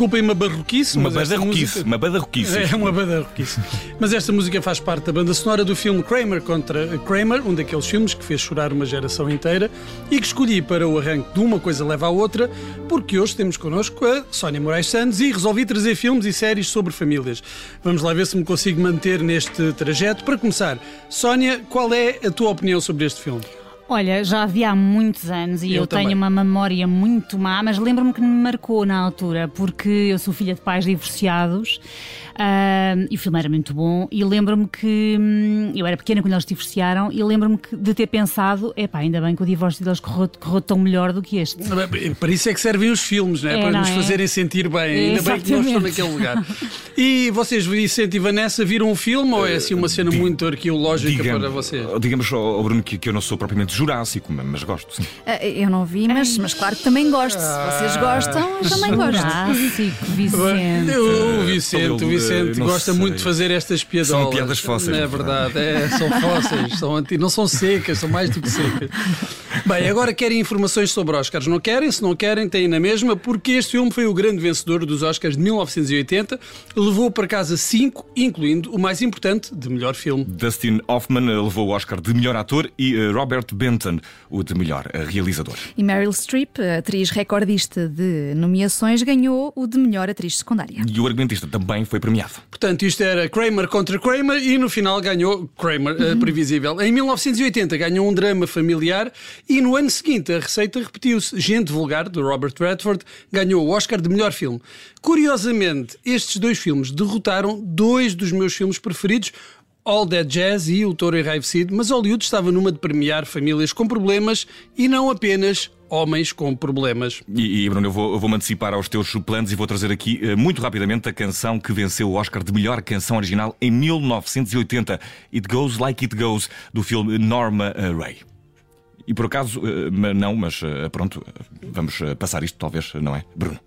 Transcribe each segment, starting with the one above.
Desculpem uma barroquice, Uma mas badarroquice. Uma badarroquice. É uma badarroquice. Mas esta música faz parte da banda sonora do filme Kramer contra Kramer, um daqueles filmes que fez chorar uma geração inteira e que escolhi para o arranque de Uma Coisa Leva à Outra, porque hoje temos connosco a Sónia Moraes Santos e resolvi trazer filmes e séries sobre famílias. Vamos lá ver se me consigo manter neste trajeto. Para começar, Sónia, qual é a tua opinião sobre este filme? Olha, já havia há muitos anos e Eu eu, tenho uma memória muito má, mas lembro-me que me marcou na altura, porque eu sou filha de pais divorciados ah, e o filme era muito bom. E lembro-me que hum, eu era pequena quando eles divorciaram e lembro-me de ter pensado: epá, ainda bem que o divórcio deles correu, correu tão melhor do que este. Para isso é que servem os filmes, não é? É, para não nos é? fazerem sentir bem. Ainda bem que não estou Exatamente. naquele lugar. E vocês, Vicente e Vanessa, viram um filme ou é assim uma cena muito arqueológica Digamos- para vocês? Digamos, ao Bruno, que, que eu não sou propriamente jurássico, mas gosto, sim. Ah, Eu não vi, mas, mas claro que também gosto. Se vocês gostam, eu também gosto. Clássico, Vicente. O Vicente, o Ele, Vicente não gosta sei. muito de fazer estas piadolas. São piadas fósseis, É na verdade, é, são fósseis, são anti... não são secas, são mais do que secas. Bem, agora querem informações sobre Oscars? Não querem? Se não querem, têm na mesma, porque este filme foi o grande vencedor dos Oscars de 1980, levou para casa cinco, incluindo o mais importante, de melhor filme. Dustin Hoffman eh, levou o Oscar de melhor ator e eh, Robert O de melhor realizador. E Meryl Streep, a atriz recordista de nomeações, ganhou o de melhor atriz secundária. E o argumentista também foi premiado. Portanto, isto era Kramer contra Kramer e no final ganhou Kramer, eh, previsível. Em 1980 ganhou um drama familiar e no ano seguinte a receita repetiu-se. Gente Vulgar, de Robert Redford, ganhou o Oscar de melhor filme. Curiosamente, estes dois filmes derrotaram dois dos meus filmes preferidos, All That Jazz e O Touro Enraivecido, mas Hollywood estava numa de premiar famílias com problemas e não apenas homens com problemas. E, e, Bruno, eu vou- eu vou-me antecipar aos teus planos e vou trazer aqui eh, muito rapidamente a canção que venceu o Oscar de melhor canção original em 1980, It Goes Like It Goes, do filme Norma eh, Ray. E por acaso, eh, não, mas pronto, vamos passar isto, talvez, não é? Bruno.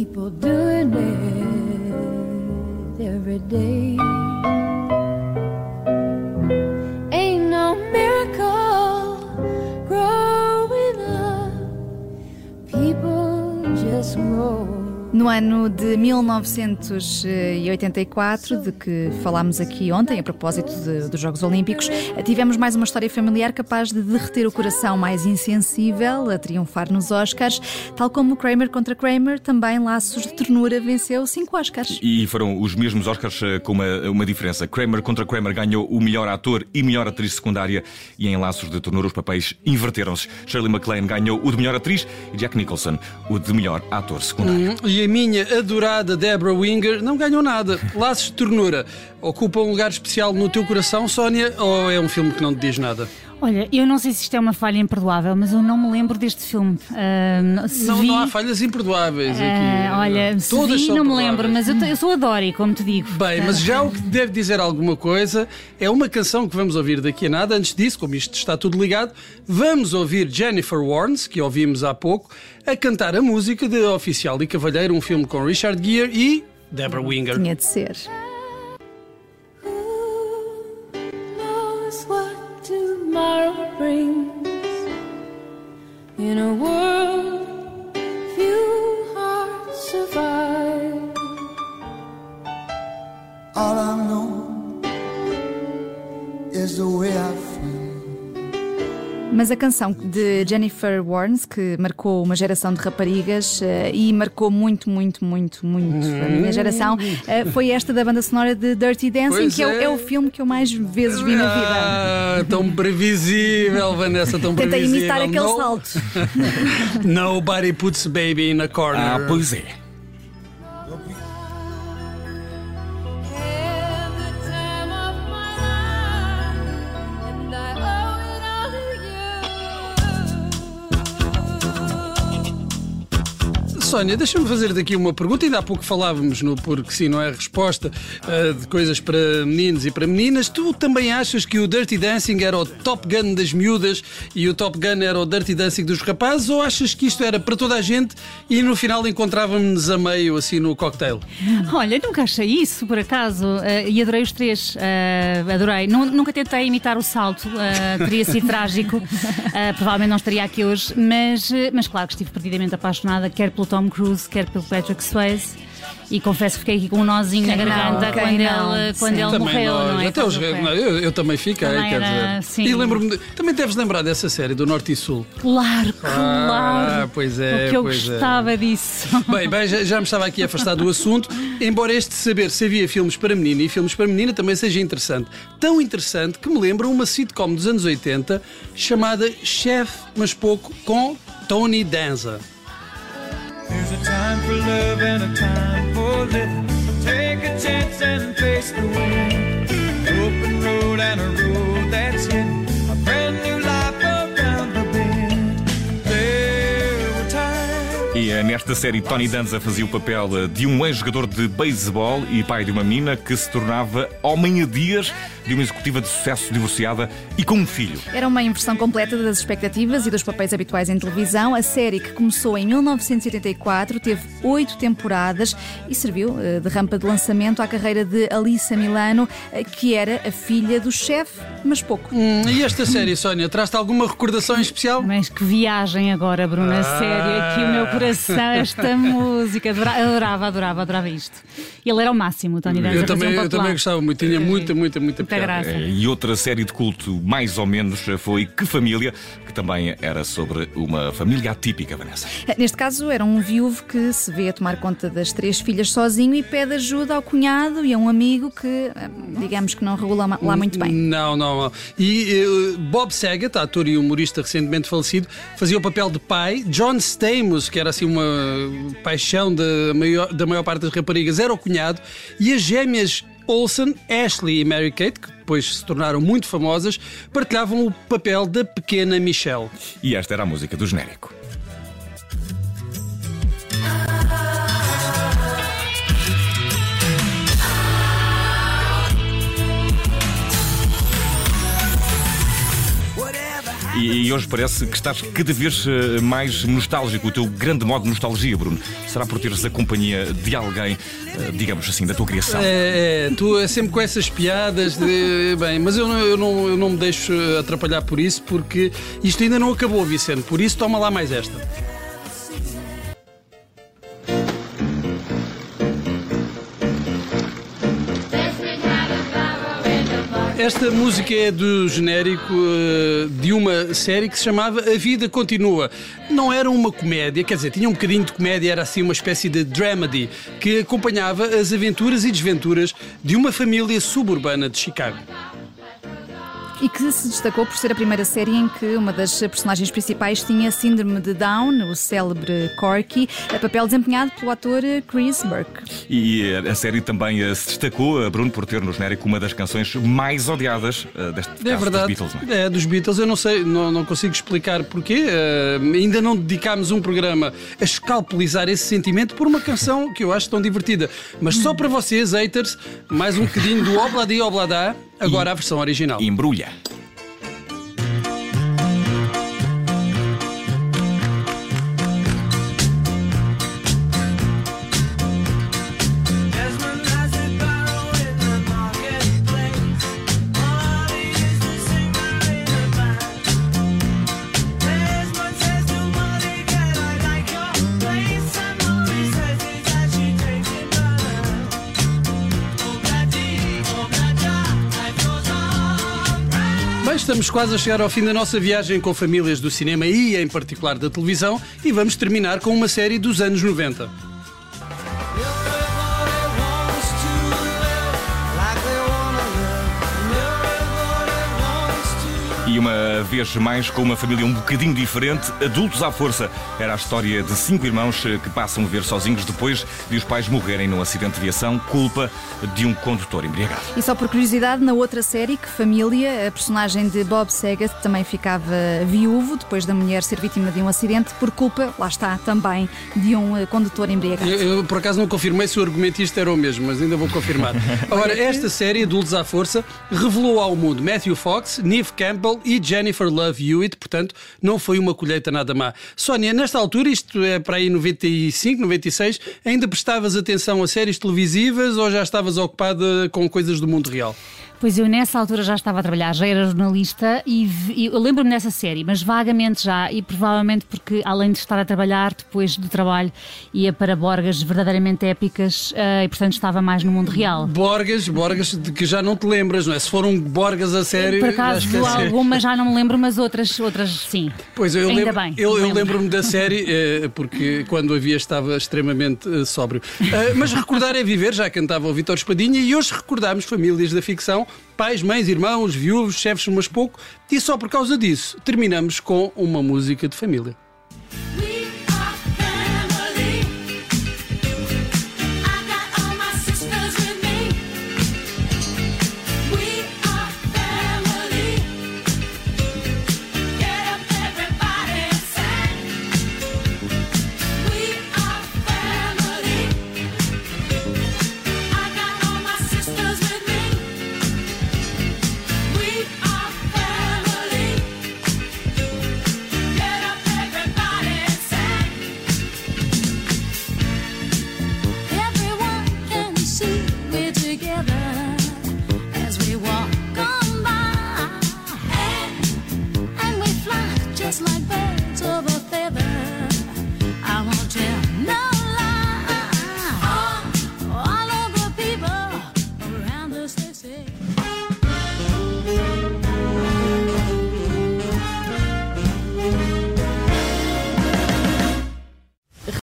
People doing it every day. No ano de 1984, de que falámos aqui ontem, a propósito de- dos Jogos Olímpicos, tivemos mais uma história familiar capaz de derreter o coração mais insensível a triunfar nos Oscars. Tal como Kramer contra Kramer, também Laços de Ternura venceu cinco Oscars. E foram os mesmos Oscars eh, com uma, uma diferença. Kramer contra Kramer ganhou o melhor ator e melhor atriz secundária e em Laços de Ternura os papéis inverteram-se. Shirley MacLaine ganhou o de melhor atriz e Jack Nicholson o de melhor ator secundário. E a minha adorada Deborah Winger não ganhou nada. Laços de Ternura ocupa um lugar especial no teu coração, Sónia, ou é um filme que não te diz nada? Olha, eu não sei se isto é uma falha imperdoável, mas eu não me lembro deste filme. Se Não, vi, não há falhas imperdoáveis aqui. ah, olha, se Todas vi, são não me lembro, mas eu, eu sou a Dory, como te digo. Bem, mas já o que deve dizer alguma coisa é uma canção que vamos ouvir daqui a nada. Antes disso, como isto está tudo ligado, vamos ouvir Jennifer Warnes, que ouvimos há pouco, a cantar a música de Oficial e Cavalheiro, um filme com Richard Gere e Deborah Winger. Tinha de ser. Tomorrow brings? Mas a canção de Jennifer Warnes, que marcou uma geração de raparigas eh, e marcou muito, muito, muito, muito a minha geração, eh, foi esta da banda sonora de Dirty Dancing, Pois que é. o- é. é o filme que eu mais vezes vi na vida. Ah, tão previsível, Vanessa, tão Tentei previsível. imitar aquele No- salto. Nobody puts baby in a corner. Ah, pois é. Sónia, deixa-me fazer daqui uma pergunta. Ainda há pouco falávamos no Porque Sim, não é resposta ah, de coisas para meninos e para meninas. Tu também achas que o Dirty Dancing era o Top Gun das miúdas e o Top Gun era o Dirty Dancing dos rapazes? Ou achas que isto era para toda a gente e no final encontrávamos a meio assim no cocktail? Olha, nunca achei isso, por acaso, eh, e adorei os três. eh, adorei. Nu- nunca tentei imitar o salto, teria sido trágico. Provavelmente não estaria aqui hoje, mas, mas claro que estive perdidamente apaixonada, quer pelo Tom Cruise, quer pelo Patrick Swayze. E confesso que fiquei aqui com um nozinho Quem na garganta quando, não? ele, quando Sim. ele Também morreu, nós, não é? até os, não, eu, eu também fiquei, Também quer era, dizer. sim. E lembro-me, de- também deves lembrar dessa série do Norte e Sul. Claro, claro. Ah, pois é, o que eu pois é. gostava disso. Bem, bem, já, já me estava aqui a afastar do assunto, embora este saber se havia filmes para menino e filmes para menina também seja interessante. Tão interessante que me lembra uma sitcom dos anos 80 chamada Chef, mas pouco, com Tony Danza. There's a time for love and a time for living. Take a chance and face the wind. Open road and a nesta série, Tony Danza fazia o papel eh, de um ex-jogador de beisebol e pai de uma menina que se tornava homem a dias de uma executiva de sucesso divorciada e com um filho. Era uma inversão completa das expectativas e dos papéis habituais em televisão. A série, que começou em 1984, teve oito temporadas e serviu eh, de rampa de lançamento à carreira de Alissa Milano, eh, que era a filha do chefe, mas pouco. Hum, e esta série, Sónia, traz-te alguma recordação em especial? Mas que viagem agora, Bruna, Ah. sério, aqui o meu coração, esta música, adora- adorava, adorava, adorava isto. Ele era o máximo, o Tony Danza. Eu também, um eu também gostava muito, tinha muita, muita, muita Muita graça. Eh, E outra série de culto, mais ou menos, eh, foi Que Família, que também era sobre uma família atípica, Vanessa. Neste caso, era um viúvo que se vê a tomar conta das três filhas sozinho e pede ajuda ao cunhado e a um amigo que, eh, digamos que não regula lá muito bem. Não, não, não. E eh, Bob Saget, ator e humorista recentemente falecido, fazia o papel de pai. John Stamos, que era assim uma paixão da maior, da maior parte das raparigas, era o cunhado. E as gêmeas Olsen, Ashley e Mary Kate, que depois se tornaram muito famosas, partilhavam o papel da pequena Michelle. E esta era a música do genérico. E, hoje parece que estás cada vez eh, mais nostálgico, o teu grande modo de nostalgia, Bruno. Será por teres a companhia de alguém, eh, digamos assim, da tua criação. É, é, tu é sempre com essas piadas de. Bem, mas eu não, eu, não, eu não me deixo atrapalhar por isso, porque isto ainda não acabou, Vicente. Por isso, toma lá mais esta. Esta música é do genérico eh, de uma série que se chamava A Vida Continua. Não era uma comédia, quer dizer, tinha um bocadinho de comédia, era assim uma espécie de dramedy que acompanhava as aventuras e desventuras de uma família suburbana de Chicago. E que se destacou por ser a primeira série em que uma das personagens principais tinha síndrome de Down, o célebre Corky, a papel desempenhado pelo ator Chris Burke. E a série também eh, se destacou, eh, Bruno, por ter no genérico uma das canções mais odiadas eh, deste É caso verdade. dos Beatles. não é? É, dos Beatles, eu não sei, não, não consigo explicar porquê. Eh, ainda não dedicámos um programa a escalpelizar esse sentimento por uma canção que eu acho tão divertida. Mas só para vocês, haters, mais um bocadinho do Obladi Obladá, agora a versão original. Embrulha. Estamos quase a chegar ao fim da nossa viagem com famílias do cinema e, em particular, da televisão, e vamos terminar com uma série dos anos 90. Uma vez mais com uma família um bocadinho diferente. Adultos à força. Era a história de cinco irmãos que passam a ver sozinhos depois de os pais morrerem num acidente de viação, culpa de um condutor embriagado. E só por curiosidade, na outra série, Que Família, a personagem de Bob Saget também ficava viúvo depois da mulher ser vítima de um acidente por culpa, lá está, também de um eh, condutor embriagado. Eu, eu, por acaso não confirmei se o argumentista era o mesmo, mas ainda vou confirmar. Ora, esta série, Adultos à Força, revelou ao mundo Matthew Fox, Neve Campbell e Jennifer Love Hewitt, portanto, não foi uma colheita nada má. Sónia, nesta altura, isto é para aí 95, 96, ainda prestavas atenção a séries televisivas ou já estavas ocupada com coisas do mundo real? Pois eu nessa altura já estava a trabalhar, já era jornalista e, vi- eu lembro-me dessa série, mas vagamente já, e provavelmente porque além de estar a trabalhar depois do trabalho ia para borgas verdadeiramente épicas eh, e portanto estava mais no mundo real. Borgas, Borgas de que já não te lembras, não é? Se foram Borgas a sério. Por acaso algumas já não me lembro, mas outras, outras sim. Pois eu, Ainda lembro, bem, eu, eu lembro. lembro-me da série eh, porque quando havia estava extremamente eh, sóbrio. Mas recordar é viver, já cantava o Vitor Espadinha e hoje recordámos famílias da ficção, pais, mães, irmãos, viúvos, chefes, mas pouco, e só por causa disso terminamos com uma música de família. like